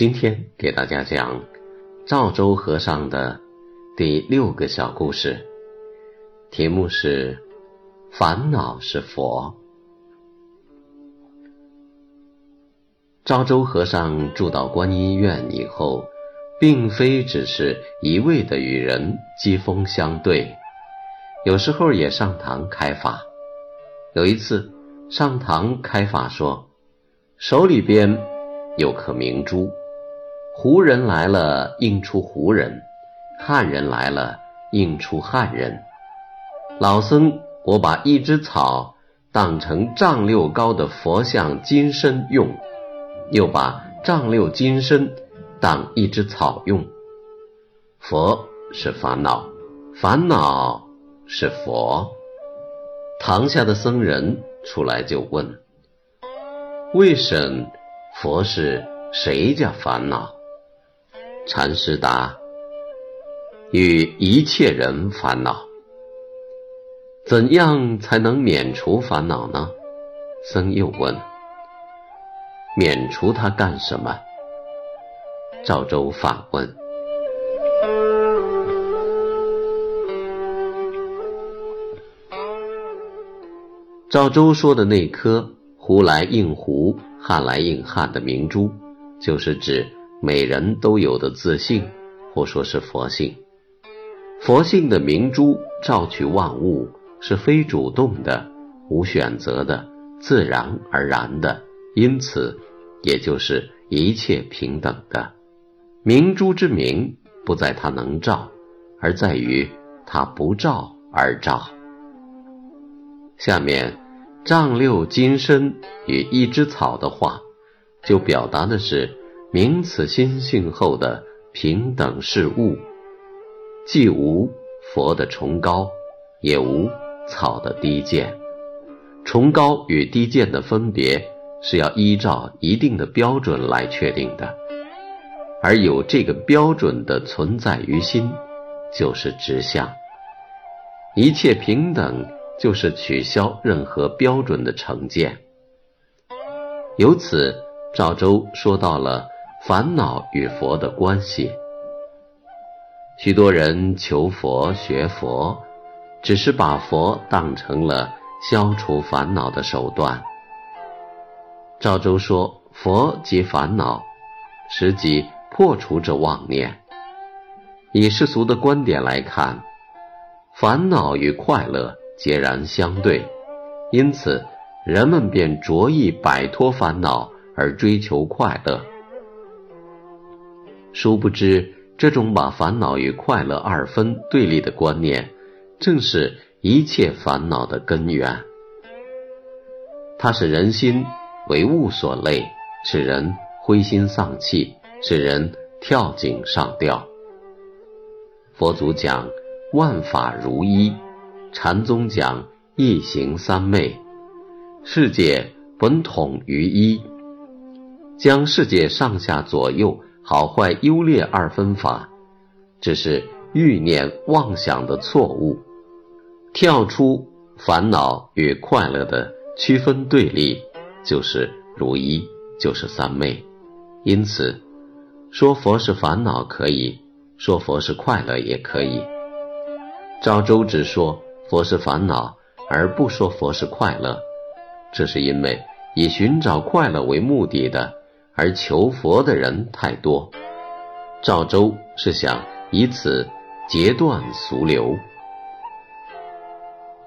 今天给大家讲赵州和尚的第六个小故事，题目是“烦恼是佛”。赵州和尚住到观音院以后，并非只是一味的与人机锋相对，有时候也上堂开法。有一次上堂开法说，手里边有颗明珠。胡人来了，应出胡人；汉人来了，应出汉人。老僧，我把一枝草当成丈六高的佛像金身用，又把丈六金身当一枝草用。佛是烦恼，烦恼是佛。堂下的僧人出来就问：“为什佛是谁家烦恼？”禅师答：“与一切人烦恼，怎样才能免除烦恼呢？”僧又问：“免除它干什么？”赵州反问：“赵州说的那颗胡来应胡、汉来应汉的明珠，就是指。”每人都有的自信，或说是佛性。佛性的明珠照取万物，是非主动的、无选择的、自然而然的，因此，也就是一切平等的。明珠之明，不在它能照，而在于它不照而照。下面，丈六金身与一枝草的话，就表达的是。明此心性后的平等事物，既无佛的崇高，也无草的低贱。崇高与低贱的分别是要依照一定的标准来确定的，而有这个标准的存在于心，就是直相。一切平等，就是取消任何标准的成见。由此，赵州说到了。烦恼与佛的关系，许多人求佛学佛，只是把佛当成了消除烦恼的手段。赵州说，佛即烦恼，实际破除这妄念。以世俗的观点来看，烦恼与快乐截然相对，因此人们便着意摆脱烦恼而追求快乐。殊不知，这种把烦恼与快乐二分对立的观念，正是一切烦恼的根源。它使人心为物所累，使人灰心丧气，使人跳井上吊。佛祖讲万法如一，禅宗讲一行三昧，世界本统于一，将世界上下左右。好坏优劣二分法，只是欲念妄想的错误。跳出烦恼与快乐的区分对立，就是如一，就是三昧。因此，说佛是烦恼可以，说佛是快乐也可以。赵州只说佛是烦恼，而不说佛是快乐，这是因为以寻找快乐为目的的。而求佛的人太多，赵州是想以此截断俗流。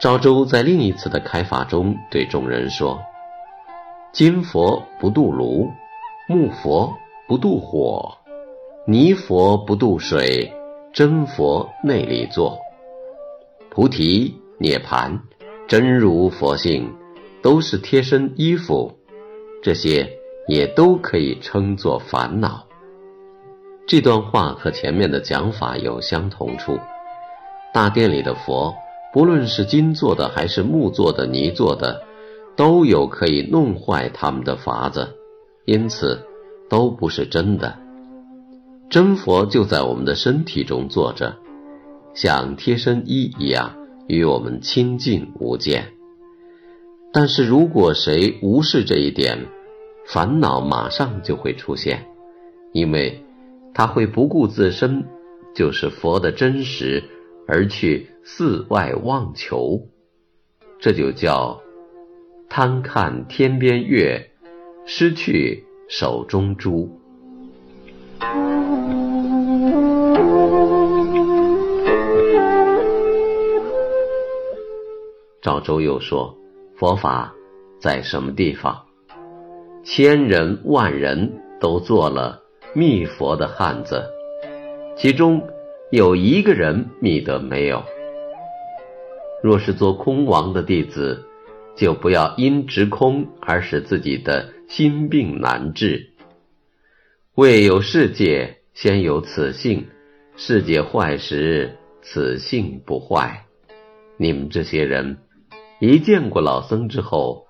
赵州在另一次的开法中对众人说：“金佛不渡炉，木佛不渡火，泥佛不渡水，真佛内里坐。菩提涅盘、真如佛性，都是贴身衣服，这些也都可以称作烦恼。这段话和前面的讲法有相同处。大殿里的佛，不论是金做的还是木做的、泥做的，都有可以弄坏他们的法子，因此都不是真的。真佛就在我们的身体中坐着，像贴身衣一样与我们亲近无间。但是如果谁无视这一点，烦恼马上就会出现，因为他会不顾自身就是佛的真实。而去四外望求，这就叫贪看天边月，失去手中珠。赵州又说：“佛法在什么地方？千人万人都做了密佛的汉子，其中。”有一个人密得没有？若是做空王的弟子，就不要因执空而使自己的心病难治。未有世界，先有此性；世界坏时，此性不坏。你们这些人，一见过老僧之后，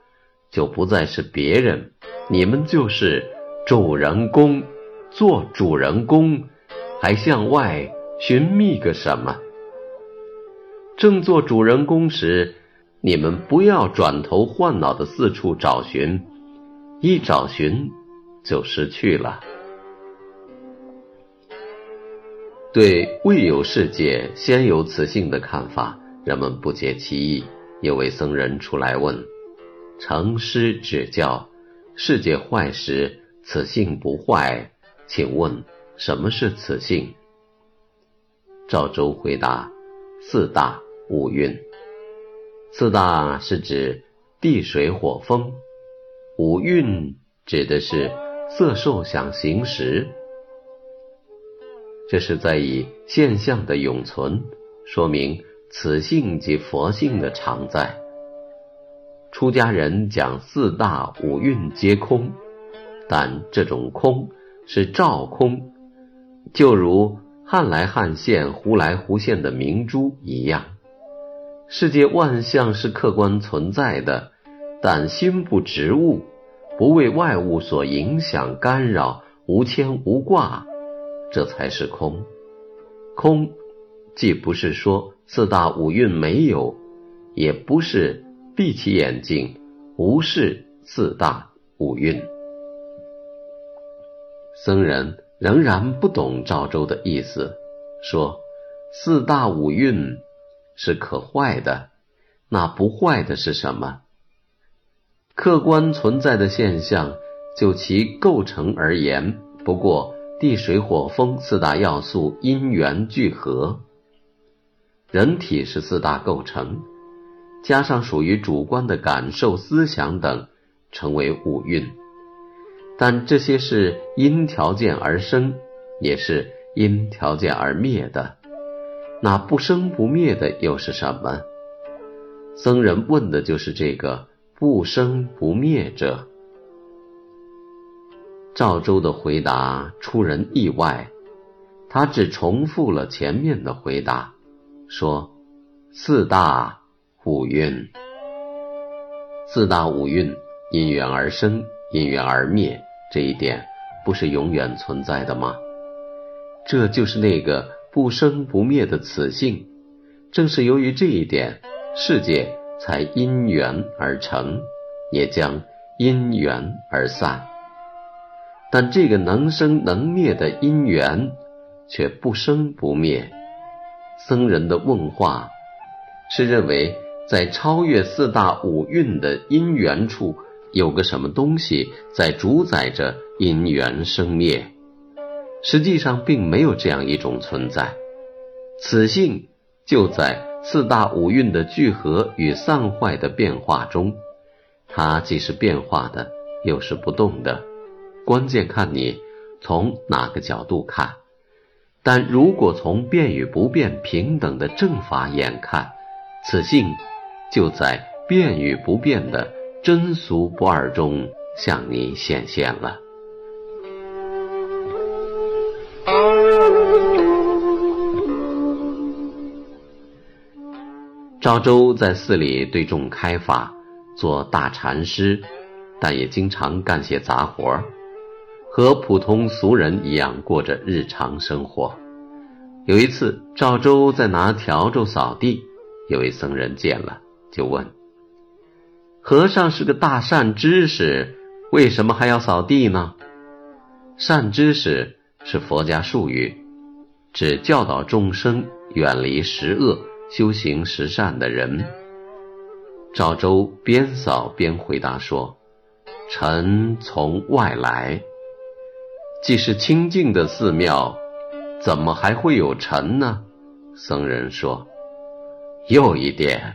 就不再是别人，你们就是主人公。做主人公，还向外。寻觅个什么？正做主人公时，你们不要转头换脑的四处找寻，一找寻就失去了。对未有世界先有此性的看法，人们不解其意。有位僧人出来问：“成师指教，世界坏时，此性不坏，请问什么是此性？”赵州回答：“四大五蕴。四大是指地水火风，五蕴指的是色受想行识。这是在以现象的永存，说明此性即佛性的常在。出家人讲四大五蕴皆空，但这种空是照空，就如。”汉来汉现，胡来胡现的明珠一样，世界万象是客观存在的，但心不执物，不为外物所影响干扰，无牵无挂，这才是空。空，既不是说四大五蕴没有，也不是闭起眼睛无视四大五蕴。僧人。仍然不懂赵州的意思，说四大五蕴是可坏的，那不坏的是什么？客观存在的现象，就其构成而言，不过地水火风四大要素因缘聚合，人体是四大构成，加上属于主观的感受、思想等，成为五蕴。但这些是因条件而生，也是因条件而灭的。那不生不灭的又是什么？僧人问的就是这个不生不灭者。赵州的回答出人意外，他只重复了前面的回答，说：“四大五蕴，四大五蕴因缘而生，因缘而灭。”这一点不是永远存在的吗？这就是那个不生不灭的此性。正是由于这一点，世界才因缘而成，也将因缘而散。但这个能生能灭的因缘，却不生不灭。僧人的问话，是认为在超越四大五蕴的因缘处。有个什么东西在主宰着因缘生灭，实际上并没有这样一种存在。此性就在四大五蕴的聚合与散坏的变化中，它既是变化的，又是不动的。关键看你从哪个角度看。但如果从变与不变平等的正法眼看，此性就在变与不变的真俗不二中向你显现了。赵州在寺里对众开法，做大禅师，但也经常干些杂活和普通俗人一样过着日常生活。有一次，赵州在拿笤帚扫地，有位僧人见了，就问：“和尚是个大善知识，为什么还要扫地呢？”善知识是佛家术语，指教导众生远离十恶。修行十善的人，赵州边扫边回答说：“臣从外来，既是清净的寺庙，怎么还会有尘呢？”僧人说：“又一点。”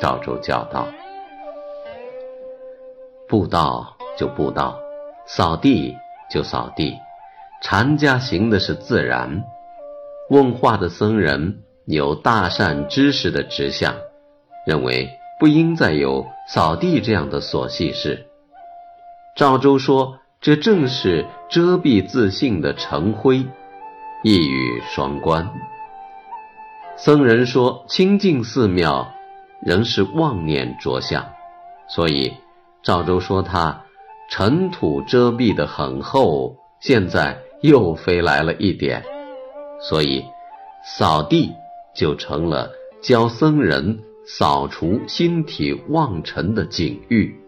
赵州叫道：“布道就布道，扫地就扫地，禅家行的是自然。”问话的僧人。有大善知识的直向，认为不应再有扫地这样的琐细事。赵州说：“这正是遮蔽自信的成灰，一语双关。”僧人说：“清净寺庙仍是妄念着相，所以赵州说他尘土遮蔽的很厚，现在又飞来了一点，所以扫地。”就成了教僧人扫除心体妄尘的警喻。